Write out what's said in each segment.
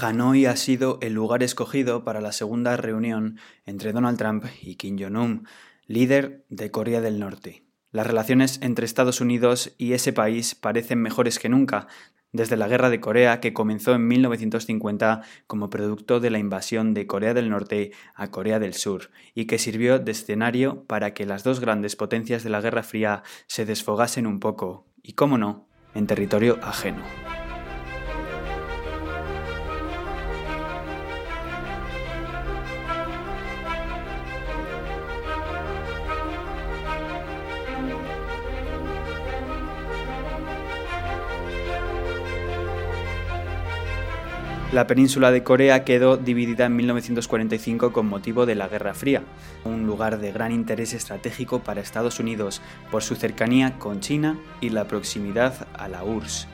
Hanoi ha sido el lugar escogido para la segunda reunión entre Donald Trump y Kim Jong-un, líder de Corea del Norte. Las relaciones entre Estados Unidos y ese país parecen mejores que nunca, desde la Guerra de Corea que comenzó en 1950 como producto de la invasión de Corea del Norte a Corea del Sur y que sirvió de escenario para que las dos grandes potencias de la Guerra Fría se desfogasen un poco, y cómo no, en territorio ajeno. La península de Corea quedó dividida en 1945 con motivo de la Guerra Fría, un lugar de gran interés estratégico para Estados Unidos por su cercanía con China y la proximidad a la URSS.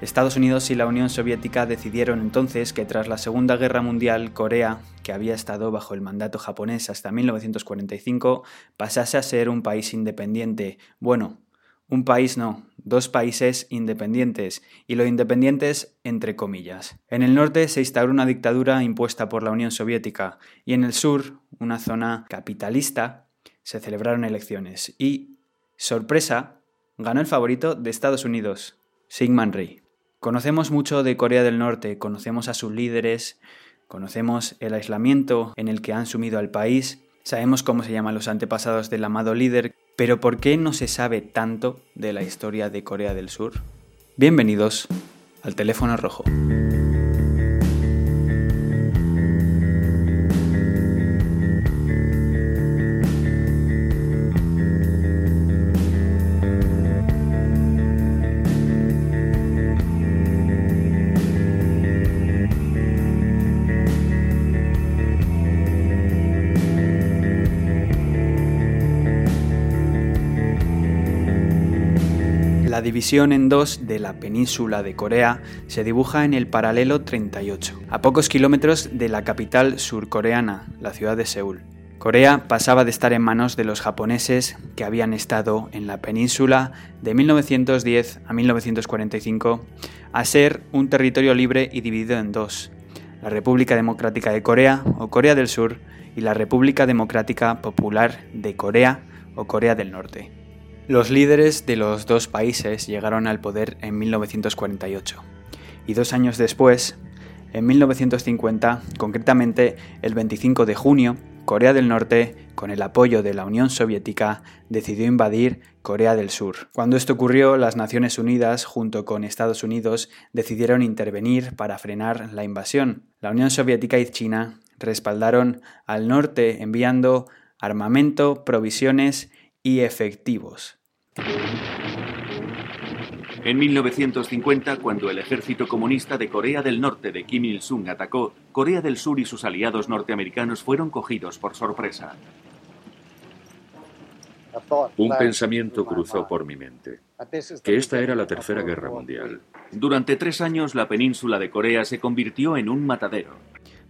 Estados Unidos y la Unión Soviética decidieron entonces que tras la Segunda Guerra Mundial, Corea, que había estado bajo el mandato japonés hasta 1945, pasase a ser un país independiente, bueno, un país no, dos países independientes, y lo independientes entre comillas. En el norte se instauró una dictadura impuesta por la Unión Soviética, y en el sur, una zona capitalista, se celebraron elecciones. Y, sorpresa, ganó el favorito de Estados Unidos, Syngman Rhee. Conocemos mucho de Corea del Norte, conocemos a sus líderes, conocemos el aislamiento en el que han sumido al país, sabemos cómo se llaman los antepasados del amado líder, pero ¿por qué no se sabe tanto de la historia de Corea del Sur? Bienvenidos al teléfono rojo. División en dos de la península de Corea se dibuja en el paralelo 38, a pocos kilómetros de la capital surcoreana, la ciudad de Seúl. Corea pasaba de estar en manos de los japoneses que habían estado en la península de 1910 a 1945 a ser un territorio libre y dividido en dos, la República Democrática de Corea o Corea del Sur y la República Democrática Popular de Corea o Corea del Norte. Los líderes de los dos países llegaron al poder en 1948 y dos años después, en 1950, concretamente el 25 de junio, Corea del Norte, con el apoyo de la Unión Soviética, decidió invadir Corea del Sur. Cuando esto ocurrió, las Naciones Unidas, junto con Estados Unidos, decidieron intervenir para frenar la invasión. La Unión Soviética y China respaldaron al norte enviando armamento, provisiones y efectivos. En 1950, cuando el ejército comunista de Corea del Norte de Kim Il-sung atacó, Corea del Sur y sus aliados norteamericanos fueron cogidos por sorpresa. Un pensamiento cruzó por mi mente, que esta era la Tercera Guerra Mundial. Durante tres años, la península de Corea se convirtió en un matadero.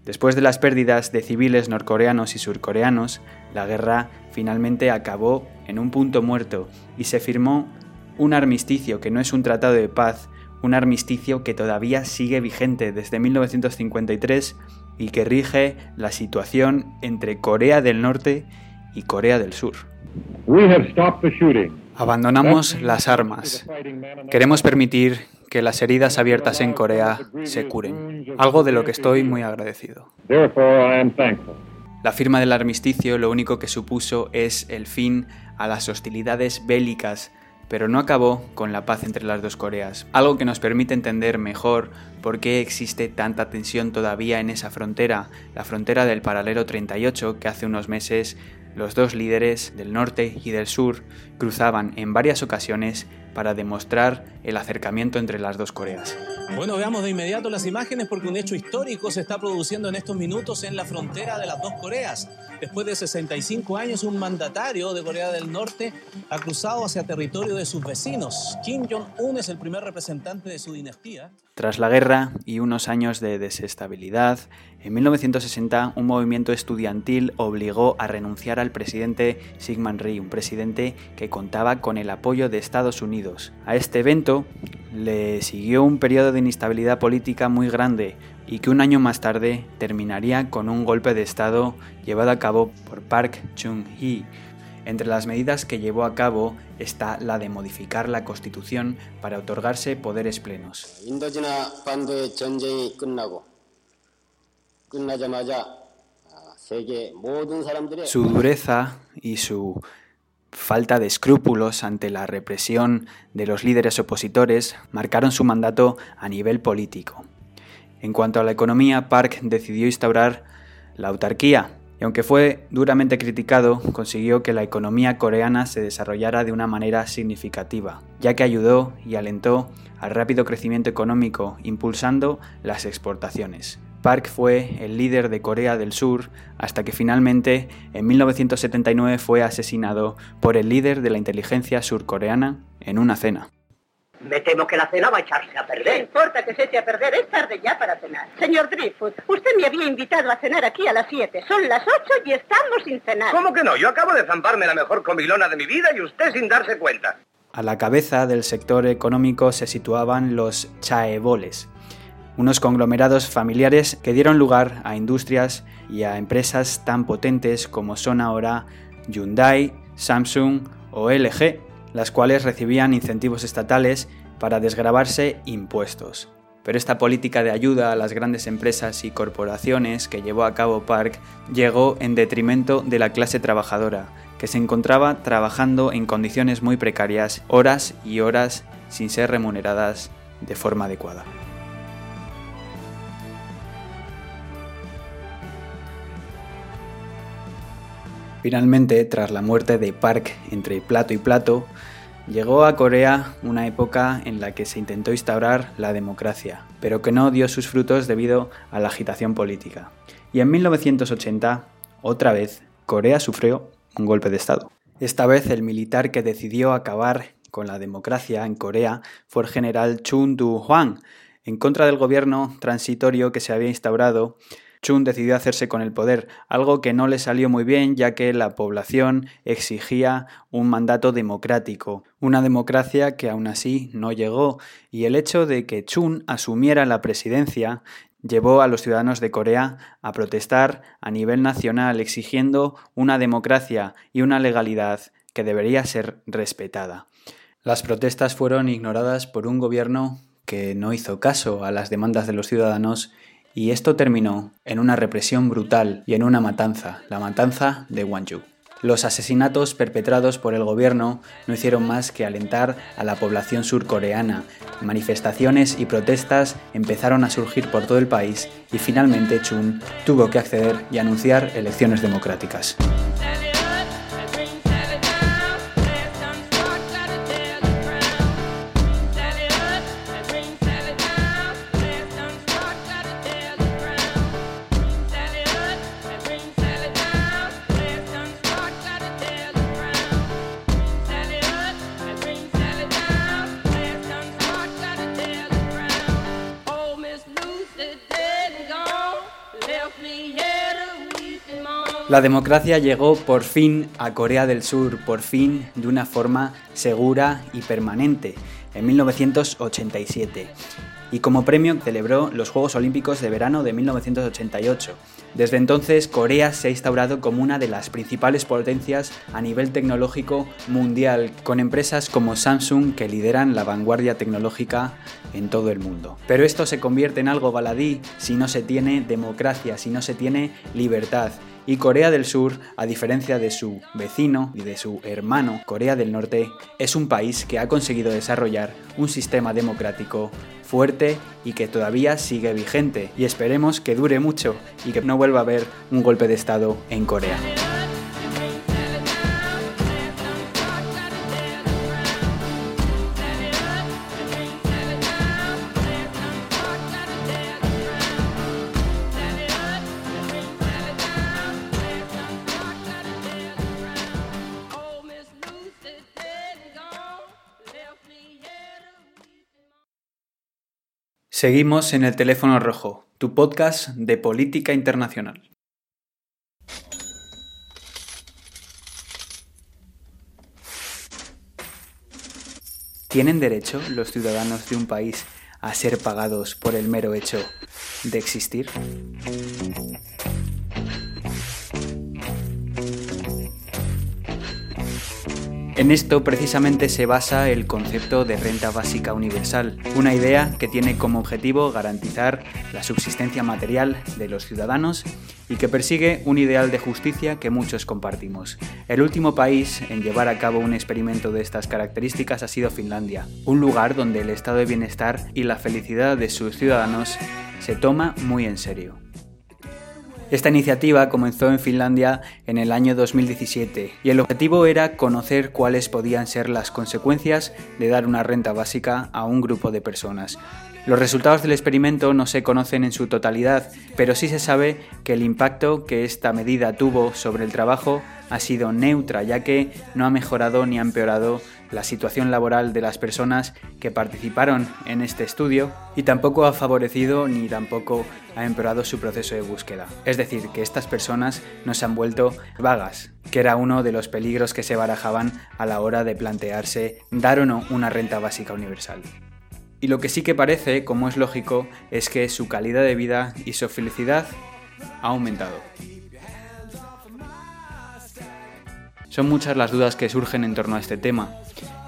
Después de las pérdidas de civiles norcoreanos y surcoreanos, la guerra finalmente acabó en un punto muerto y se firmó un armisticio que no es un tratado de paz, un armisticio que todavía sigue vigente desde 1953 y que rige la situación entre Corea del Norte y Corea del Sur. Abandonamos las armas. Queremos permitir que las heridas abiertas en Corea se curen, algo de lo que estoy muy agradecido. La firma del armisticio lo único que supuso es el fin a las hostilidades bélicas, pero no acabó con la paz entre las dos Coreas, algo que nos permite entender mejor por qué existe tanta tensión todavía en esa frontera, la frontera del paralelo 38 que hace unos meses los dos líderes del norte y del sur cruzaban en varias ocasiones para demostrar el acercamiento entre las dos Coreas. Bueno, veamos de inmediato las imágenes porque un hecho histórico se está produciendo en estos minutos en la frontera de las dos Coreas. Después de 65 años, un mandatario de Corea del Norte ha cruzado hacia territorio de sus vecinos. Kim Jong-un es el primer representante de su dinastía. Tras la guerra y unos años de desestabilidad, en 1960 un movimiento estudiantil obligó a renunciar al presidente Syngman Rhee, un presidente que contaba con el apoyo de Estados Unidos Unidos. A este evento le siguió un periodo de inestabilidad política muy grande y que un año más tarde terminaría con un golpe de Estado llevado a cabo por Park Chung-hee. Entre las medidas que llevó a cabo está la de modificar la Constitución para otorgarse poderes plenos. Su dureza y su falta de escrúpulos ante la represión de los líderes opositores marcaron su mandato a nivel político. En cuanto a la economía, Park decidió instaurar la autarquía, y aunque fue duramente criticado, consiguió que la economía coreana se desarrollara de una manera significativa, ya que ayudó y alentó al rápido crecimiento económico, impulsando las exportaciones. Park fue el líder de Corea del Sur hasta que finalmente en 1979 fue asesinado por el líder de la inteligencia surcoreana en una cena. Me temo que la cena va a echarse a perder. No importa que se eche a perder, es tarde ya para cenar. Señor Driftwood, usted me había invitado a cenar aquí a las 7. Son las 8 y estamos sin cenar. ¿Cómo que no? Yo acabo de zamparme la mejor comilona de mi vida y usted sin darse cuenta. A la cabeza del sector económico se situaban los chaeboles, unos conglomerados familiares que dieron lugar a industrias y a empresas tan potentes como son ahora Hyundai, Samsung o LG, las cuales recibían incentivos estatales para desgravarse impuestos. Pero esta política de ayuda a las grandes empresas y corporaciones que llevó a cabo Park llegó en detrimento de la clase trabajadora, que se encontraba trabajando en condiciones muy precarias, horas y horas sin ser remuneradas de forma adecuada. Finalmente, tras la muerte de Park entre plato y plato, llegó a Corea una época en la que se intentó instaurar la democracia, pero que no dio sus frutos debido a la agitación política. Y en 1980, otra vez, Corea sufrió un golpe de Estado. Esta vez el militar que decidió acabar con la democracia en Corea fue el general Chun Du-hwan, en contra del gobierno transitorio que se había instaurado Chun decidió hacerse con el poder, algo que no le salió muy bien ya que la población exigía un mandato democrático, una democracia que aún así no llegó, y el hecho de que Chun asumiera la presidencia llevó a los ciudadanos de Corea a protestar a nivel nacional exigiendo una democracia y una legalidad que debería ser respetada. Las protestas fueron ignoradas por un gobierno que no hizo caso a las demandas de los ciudadanos y esto terminó en una represión brutal y en una matanza, la matanza de Wanju. Los asesinatos perpetrados por el gobierno no hicieron más que alentar a la población surcoreana. Manifestaciones y protestas empezaron a surgir por todo el país y finalmente Chun tuvo que acceder y anunciar elecciones democráticas. La democracia llegó por fin a Corea del Sur, por fin de una forma segura y permanente, en 1987. Y como premio celebró los Juegos Olímpicos de verano de 1988. Desde entonces, Corea se ha instaurado como una de las principales potencias a nivel tecnológico mundial, con empresas como Samsung que lideran la vanguardia tecnológica en todo el mundo. Pero esto se convierte en algo baladí si no se tiene democracia, si no se tiene libertad y Corea del Sur, a diferencia de su vecino y de su hermano Corea del Norte, es un país que ha conseguido desarrollar un sistema democrático fuerte y que todavía sigue vigente y esperemos que dure mucho y que no vuelva a haber un golpe de Estado en Corea. Seguimos en el teléfono rojo, tu podcast de política internacional. ¿Tienen derecho los ciudadanos de un país a ser pagados por el mero hecho de existir? En esto precisamente se basa el concepto de renta básica universal, una idea que tiene como objetivo garantizar la subsistencia material de los ciudadanos y que persigue un ideal de justicia que muchos compartimos. El último país en llevar a cabo un experimento de estas características ha sido Finlandia, un lugar donde el estado de bienestar y la felicidad de sus ciudadanos se toma muy en serio. Esta iniciativa comenzó en Finlandia en el año 2017 y el objetivo era conocer cuáles podían ser las consecuencias de dar una renta básica a un grupo de personas. Los resultados del experimento no se conocen en su totalidad, pero sí se sabe que el impacto que esta medida tuvo sobre el trabajo ha sido neutra, ya que no ha mejorado ni ha empeorado la situación laboral de las personas que participaron en este estudio y tampoco ha favorecido ni tampoco ha empeorado su proceso de búsqueda. Es decir, que estas personas no se han vuelto vagas, que era uno de los peligros que se barajaban a la hora de plantearse dar o no una renta básica universal. Y lo que sí que parece, como es lógico, es que su calidad de vida y su felicidad ha aumentado. Son muchas las dudas que surgen en torno a este tema,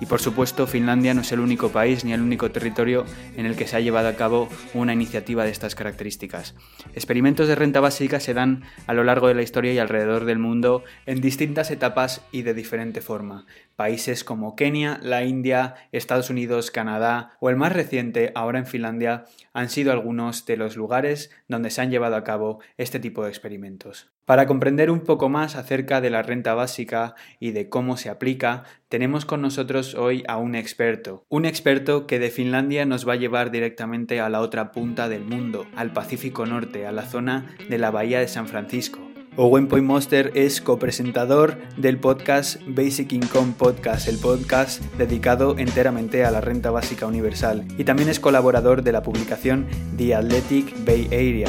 y por supuesto, Finlandia no es el único país ni el único territorio en el que se ha llevado a cabo una iniciativa de estas características. Experimentos de renta básica se dan a lo largo de la historia y alrededor del mundo en distintas etapas y de diferente forma. Países como Kenia, la India, Estados Unidos, Canadá o el más reciente, ahora en Finlandia, han sido algunos de los lugares donde se han llevado a cabo este tipo de experimentos. Para comprender un poco más acerca de la renta básica y de cómo se aplica, tenemos con nosotros hoy a un experto. Un experto que de Finlandia nos va a llevar directamente a la otra punta del mundo, al Pacífico Norte, a la zona de la Bahía de San Francisco. Owen Poymoster es copresentador del podcast Basic Income Podcast, el podcast dedicado enteramente a la renta básica universal, y también es colaborador de la publicación The Athletic Bay Area,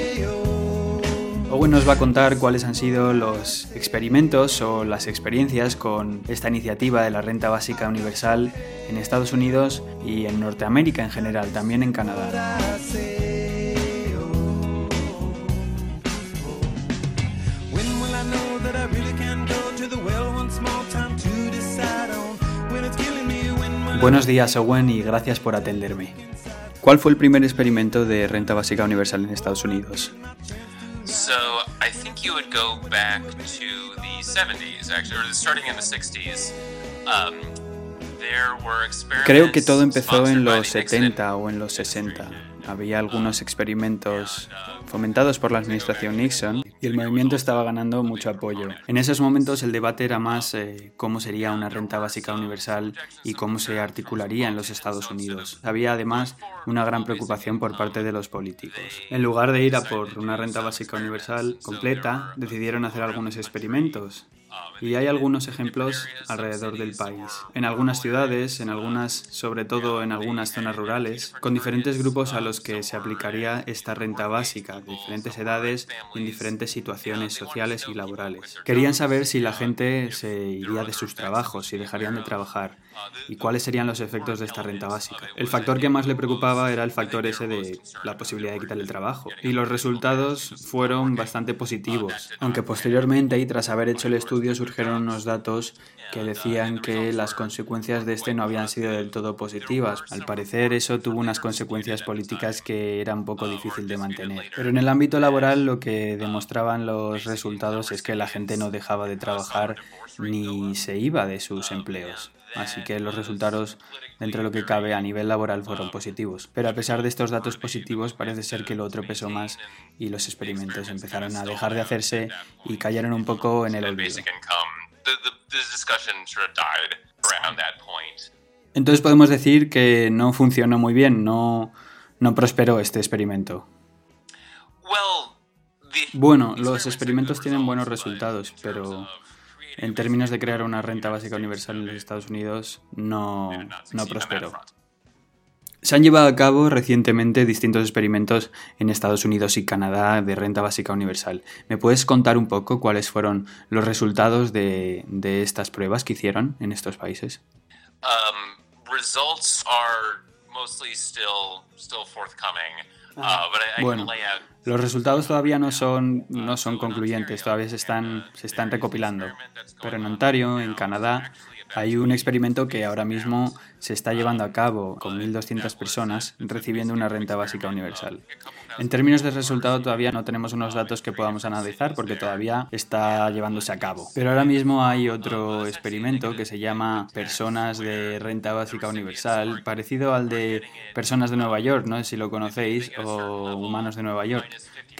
Owen nos va a contar cuáles han sido los experimentos o las experiencias con esta iniciativa de la renta básica universal en Estados Unidos y en Norteamérica en general, también en Canadá. Buenos días, Owen, y gracias por atenderme. ¿Cuál fue el primer experimento de renta básica universal en Estados Unidos? So, I think you would go back to the 70s, actually, or starting in the 60s. Um, Creo que todo empezó en los 70 o en los 60. Había algunos experimentos fomentados por la administración Nixon y el movimiento estaba ganando mucho apoyo. En esos momentos el debate era más eh, cómo sería una renta básica universal y cómo se articularía en los Estados Unidos. Había además una gran preocupación por parte de los políticos. En lugar de ir a por una renta básica universal completa, decidieron hacer algunos experimentos y hay algunos ejemplos alrededor del país. En algunas ciudades, en algunas, sobre todo en algunas zonas rurales, con diferentes grupos a los que se aplicaría esta renta básica, de diferentes edades en diferentes situaciones sociales y laborales. Querían saber si la gente se iría de sus trabajos, si dejarían de trabajar y cuáles serían los efectos de esta renta básica. El factor que más le preocupaba era el factor ese de la posibilidad de quitar el trabajo. Y los resultados fueron bastante positivos, aunque posteriormente y tras haber hecho el estudio surgieron unos datos que decían que las consecuencias de este no habían sido del todo positivas. Al parecer eso tuvo unas consecuencias políticas que era un poco difícil de mantener. Pero en el ámbito laboral lo que demostraban los resultados es que la gente no dejaba de trabajar ni se iba de sus empleos. Así que los resultados, dentro de lo que cabe a nivel laboral, fueron positivos. Pero a pesar de estos datos positivos, parece ser que lo otro pesó más y los experimentos empezaron a dejar de hacerse y cayeron un poco en el olvido. Entonces podemos decir que no funcionó muy bien, no, no prosperó este experimento. Bueno, los experimentos tienen buenos resultados, pero en términos de crear una renta básica universal en los Estados Unidos, no, no prosperó. Se han llevado a cabo recientemente distintos experimentos en Estados Unidos y Canadá de renta básica universal. ¿Me puedes contar un poco cuáles fueron los resultados de, estas pruebas que hicieron en estos países? Um, ah, uh, bueno, los resultados todavía no son, no son concluyentes, todavía se están, se están recopilando. Pero en Ontario, en Canadá, hay un experimento que ahora mismo se está llevando a cabo con 1.200 personas recibiendo una renta básica universal. En términos de resultado todavía no tenemos unos datos que podamos analizar porque todavía está llevándose a cabo. Pero ahora mismo hay otro experimento que se llama Personas de Renta Básica Universal, parecido al de Personas de Nueva York, no sé si lo conocéis, o Humanos de Nueva York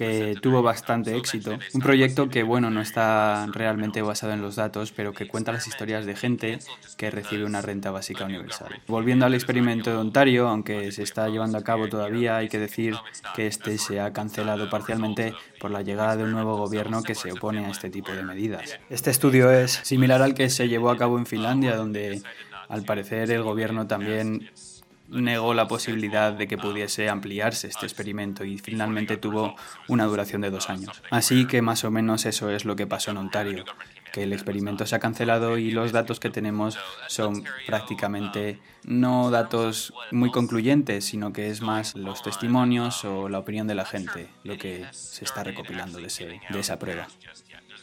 que tuvo bastante éxito. Un proyecto que, bueno, no está realmente basado en los datos, pero que cuenta las historias de gente que recibe una renta básica universal. Volviendo al experimento de Ontario, aunque se está llevando a cabo todavía, hay que decir que este se ha cancelado parcialmente por la llegada de un nuevo gobierno que se opone a este tipo de medidas. Este estudio es similar al que se llevó a cabo en Finlandia, donde al parecer el gobierno también negó la posibilidad de que pudiese ampliarse este experimento y finalmente tuvo una duración de dos años. Así que más o menos eso es lo que pasó en Ontario, que el experimento se ha cancelado y los datos que tenemos son prácticamente no datos muy concluyentes, sino que es más los testimonios o la opinión de la gente lo que se está recopilando de, de esa prueba.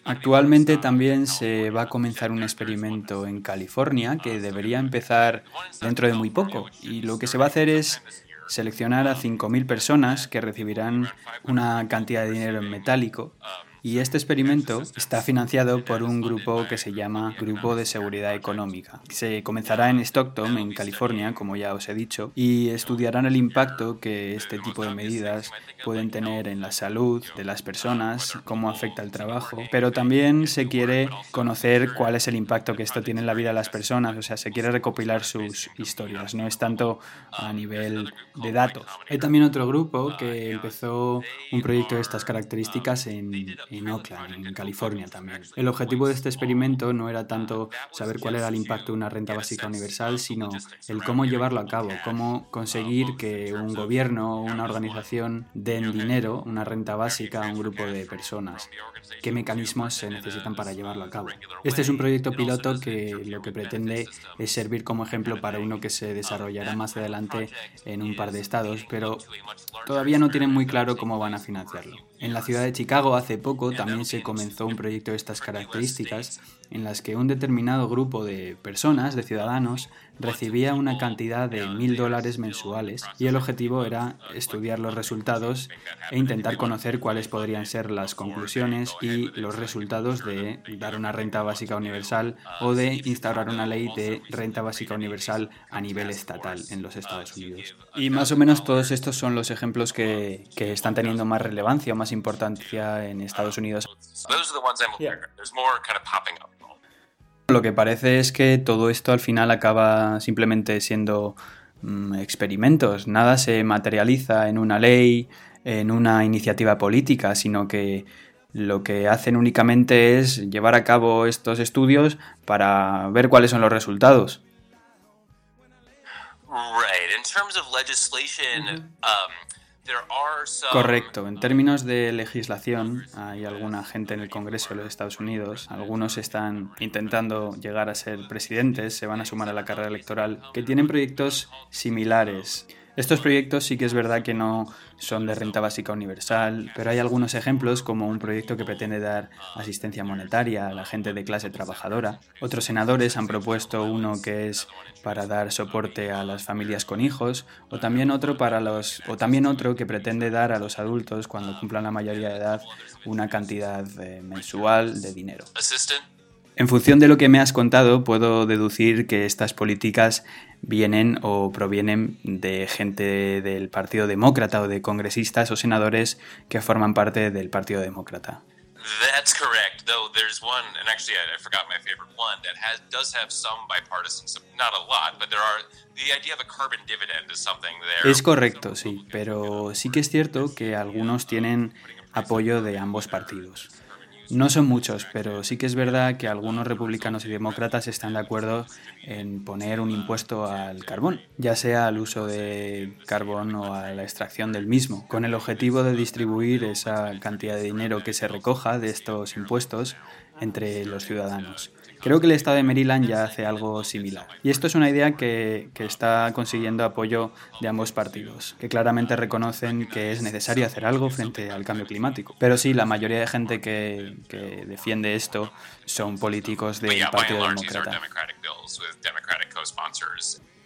Actualmente también se va a comenzar un experimento en California que debería empezar dentro de muy poco. Y lo que se va a hacer es seleccionar a 5.000 personas que recibirán una cantidad de dinero en metálico y este experimento está financiado por un grupo que se llama Grupo de Seguridad Económica. Se comenzará en Stockton, en California, como ya os he dicho, y estudiarán el impacto que este tipo de medidas pueden tener en la salud de las personas, cómo afecta el trabajo, pero también se quiere conocer cuál es el impacto que esto tiene en la vida de las personas, o sea, se quiere recopilar sus historias, no es tanto a nivel de datos. Hay también otro grupo que empezó un proyecto de estas características en en Oakland, en California también. El objetivo de este experimento no era tanto saber cuál era el impacto de una renta básica universal, sino el cómo llevarlo a cabo, cómo conseguir que un gobierno o una organización den dinero, una renta básica a un grupo de personas. ¿Qué mecanismos se necesitan para llevarlo a cabo? Este es un proyecto piloto que lo que pretende es servir como ejemplo para uno que se desarrollará más adelante en un par de estados, pero todavía no tienen muy claro cómo van a financiarlo. En la ciudad de Chicago hace poco también se comenzó un proyecto de estas características en las que un determinado grupo de personas, de ciudadanos, recibía una cantidad de mil dólares mensuales y el objetivo era estudiar los resultados e intentar conocer cuáles podrían ser las conclusiones y los resultados de dar una renta básica universal o de instaurar una ley de renta básica universal a nivel estatal en los Estados Unidos. Y más o menos todos estos son los ejemplos que, que están teniendo más relevancia o más importancia en Estados Unidos. Lo que parece es que todo esto al final acaba simplemente siendo mm, experimentos, nada se materializa en una ley, en una iniciativa política, sino que lo que hacen únicamente es llevar a cabo estos estudios para ver cuáles son los resultados. Right. In terms of legislation, Correcto. En términos de legislación, hay alguna gente en el Congreso de los Estados Unidos, algunos están intentando llegar a ser presidentes, se van a sumar a la carrera electoral, que tienen proyectos similares. Estos proyectos sí que es verdad que no son de renta básica universal, pero hay algunos ejemplos como un proyecto que pretende dar asistencia monetaria a la gente de clase trabajadora. Otros senadores han propuesto uno que es para dar soporte a las familias con hijos o también otro para los o también otro que pretende dar a los adultos cuando cumplan la mayoría de edad una cantidad eh, mensual de dinero. En función de lo que me has contado, puedo deducir que estas políticas vienen o provienen de gente del Partido Demócrata o de congresistas o senadores que forman parte del Partido Demócrata. Es correcto, sí, pero sí que es cierto que algunos tienen apoyo de ambos partidos. No son muchos, pero sí que es verdad que algunos republicanos y demócratas están de acuerdo en poner un impuesto al carbón, ya sea al uso de carbón o a la extracción del mismo, con el objetivo de distribuir esa cantidad de dinero que se recoja de estos impuestos entre los ciudadanos. Creo que el estado de Maryland ya hace algo similar. Y esto es una idea que, está consiguiendo apoyo de ambos partidos, que claramente reconocen que es necesario hacer algo frente al cambio climático. Pero sí, la mayoría de gente que, que defiende esto son políticos del Partido Demócrata.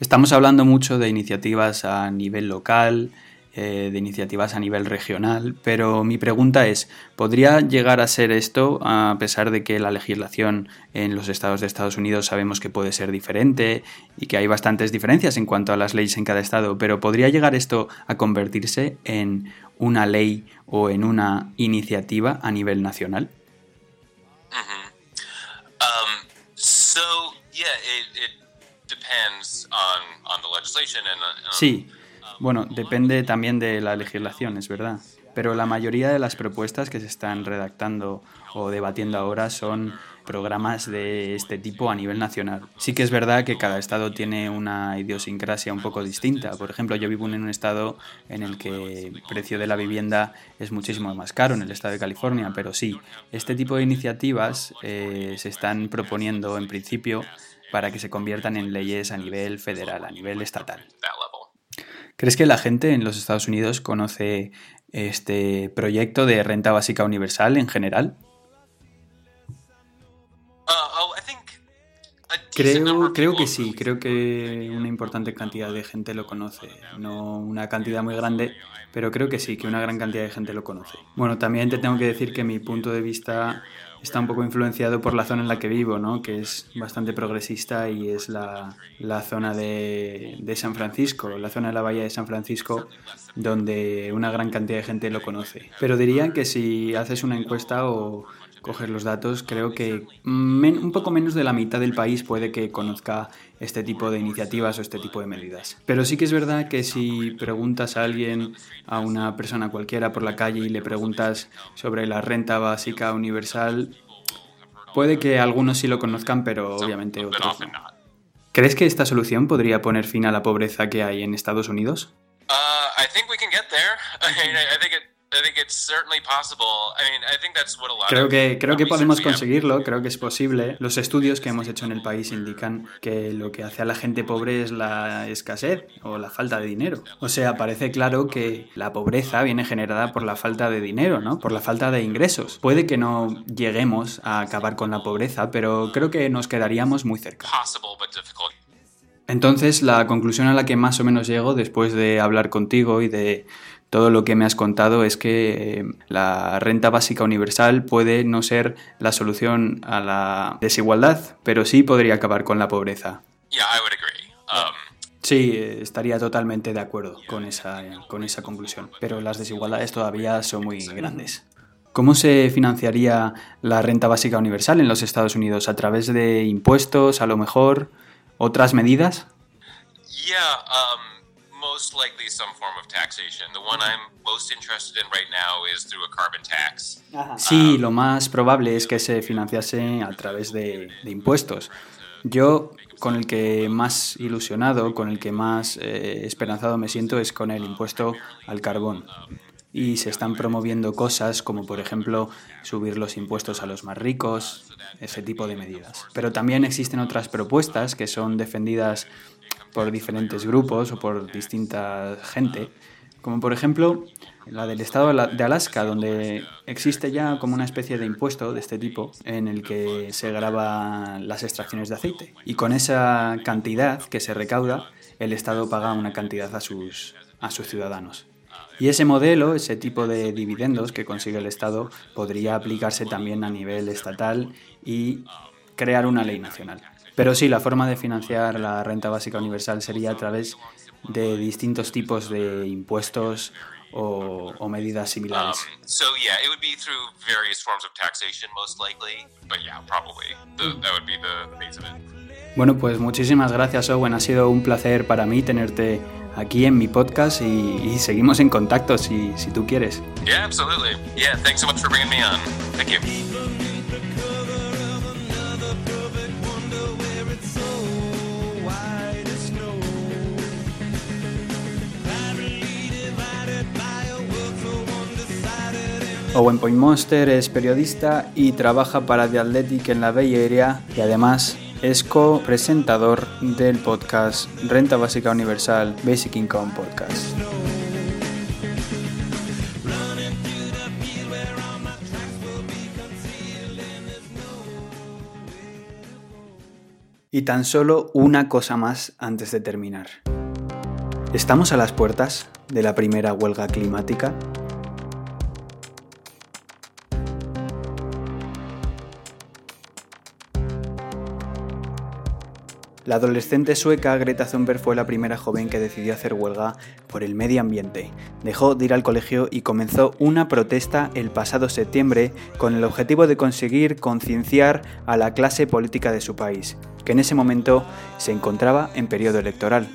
Estamos hablando mucho de iniciativas a nivel local, eh, de iniciativas a nivel regional, pero mi pregunta es, ¿podría llegar a ser esto, a pesar de que la legislación en los estados de Estados Unidos sabemos que puede ser diferente y que hay bastantes diferencias en cuanto a las leyes en cada estado, pero ¿podría llegar esto a convertirse en una ley o en una iniciativa a nivel nacional? Sí, bueno, depende también de la legislación, es verdad. Pero la mayoría de las propuestas que se están redactando o debatiendo ahora son programas de este tipo a nivel nacional. Sí que es verdad que cada estado tiene una idiosincrasia un poco distinta. Por ejemplo, yo vivo en un estado en el que el precio de la vivienda es muchísimo más caro, en el estado de California, pero sí, este tipo de iniciativas eh, se están proponiendo en principio para que se conviertan en leyes a nivel federal, a nivel estatal. ¿Crees que la gente en los Estados Unidos conoce este proyecto de renta básica universal en general? Uh, oh, creo, creo que sí, creo que una importante cantidad de gente lo conoce. No una cantidad muy grande, pero creo que sí, que una gran cantidad de gente lo conoce. Bueno, también te tengo que decir que mi punto de vista está un poco influenciado por la zona en la que vivo, ¿no? que es bastante progresista y es la, la zona de, de, San Francisco, la zona de la bahía de San Francisco, donde una gran cantidad de gente lo conoce. Pero diría que si haces una encuesta o coger los datos, creo que un poco menos de la mitad del país puede que conozca este tipo de iniciativas o este tipo de medidas. Pero sí que es verdad que si preguntas a alguien, a una persona cualquiera por la calle y le preguntas sobre la renta básica universal, puede que algunos sí lo conozcan, pero obviamente otros no. ¿Crees que esta solución podría poner fin a la pobreza que hay en Estados Unidos? Creo que, creo que podemos conseguirlo, creo que es posible. Los estudios que hemos hecho en el país indican que lo que hace a la gente pobre es la escasez o la falta de dinero. O sea, parece claro que la pobreza viene generada por la falta de dinero, ¿no? Por la falta de ingresos. Puede que no lleguemos a acabar con la pobreza, pero creo que nos quedaríamos muy cerca. Entonces, la conclusión a la que más o menos llego después de hablar contigo y de todo lo que me has contado es que eh, la renta básica universal puede no ser la solución a la desigualdad, pero sí podría acabar con la pobreza. Um, sí, estaría totalmente de acuerdo con esa, con esa conclusión, pero las desigualdades todavía son muy grandes. ¿Cómo se financiaría la renta básica universal en los Estados Unidos? ¿A través de impuestos, a lo mejor? ¿Otras medidas? Um, Sí, lo más probable es que se financiase a través de, impuestos. Yo con el que más ilusionado, con el que más eh, esperanzado me siento es con el impuesto al carbón. Y se están promoviendo cosas como por ejemplo subir los impuestos a los más ricos, ese tipo de medidas. Pero también existen otras propuestas que son defendidas por diferentes grupos o por distinta gente, como por ejemplo la del estado de Alaska, donde existe ya como una especie de impuesto de este tipo en el que se graban las extracciones de aceite. Y con esa cantidad que se recauda, el Estado paga una cantidad a sus, a sus ciudadanos. Y ese modelo, ese tipo de dividendos que consigue el Estado, podría aplicarse también a nivel estatal y crear una ley nacional. Pero sí, la forma de financiar la renta básica universal sería a través de distintos tipos de impuestos o, o medidas similares. Um, so yeah, it would be through various forms of taxation most likely, but yeah, probably the, that would be the base of it. Bueno, pues muchísimas gracias Owen, ha sido un placer para mí tenerte aquí en mi podcast y, seguimos en contacto si, si tú quieres. Yeah, absolutely. Yeah, thanks so much for bringing me on. Thank you. Owen Point Monster es periodista y trabaja para The Athletic en la Bay Area y además es co-presentador del podcast Renta Básica Universal Basic Income Podcast. Y tan solo una cosa más antes de terminar. ¿Estamos a las puertas de la primera huelga climática? La adolescente sueca Greta Thunberg fue la primera joven que decidió hacer huelga por el medio ambiente. Dejó de ir al colegio y comenzó una protesta el pasado septiembre con el objetivo de conseguir concienciar a la clase política de su país, que en ese momento se encontraba en periodo electoral.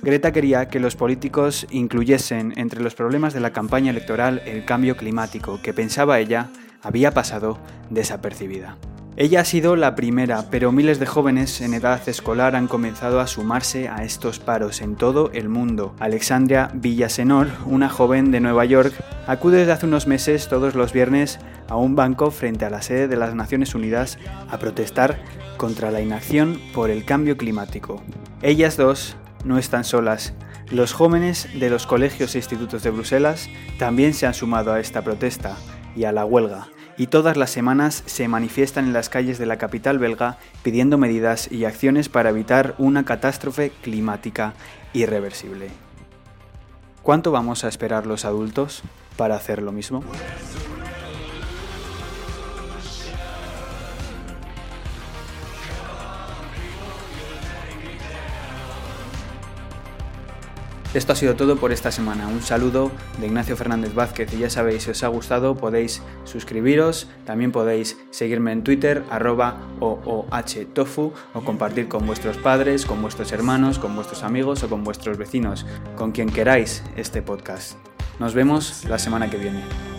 Greta quería que los políticos incluyesen entre los problemas de la campaña electoral el cambio climático, que pensaba ella había pasado desapercibida. Ella ha sido la primera, pero miles de jóvenes en edad escolar han comenzado a sumarse a estos paros en todo el mundo. Alexandria Villasenor, una joven de Nueva York, acude desde hace unos meses todos los viernes a un banco frente a la sede de las Naciones Unidas a protestar contra la inacción por el cambio climático. Ellas dos no están solas. Los jóvenes de los colegios e institutos de Bruselas también se han sumado a esta protesta y a la huelga y todas las semanas se manifiestan en las calles de la capital belga pidiendo medidas y acciones para evitar una catástrofe climática irreversible. ¿Cuánto vamos a esperar los adultos para hacer lo mismo? Esto ha sido todo por esta semana. Un saludo de Ignacio Fernández Vázquez y ya sabéis, si os ha gustado podéis suscribiros, también podéis seguirme en Twitter, arroba OOHTofu o compartir con vuestros padres, con vuestros hermanos, con vuestros amigos o con vuestros vecinos, con quien queráis este podcast. Nos vemos la semana que viene.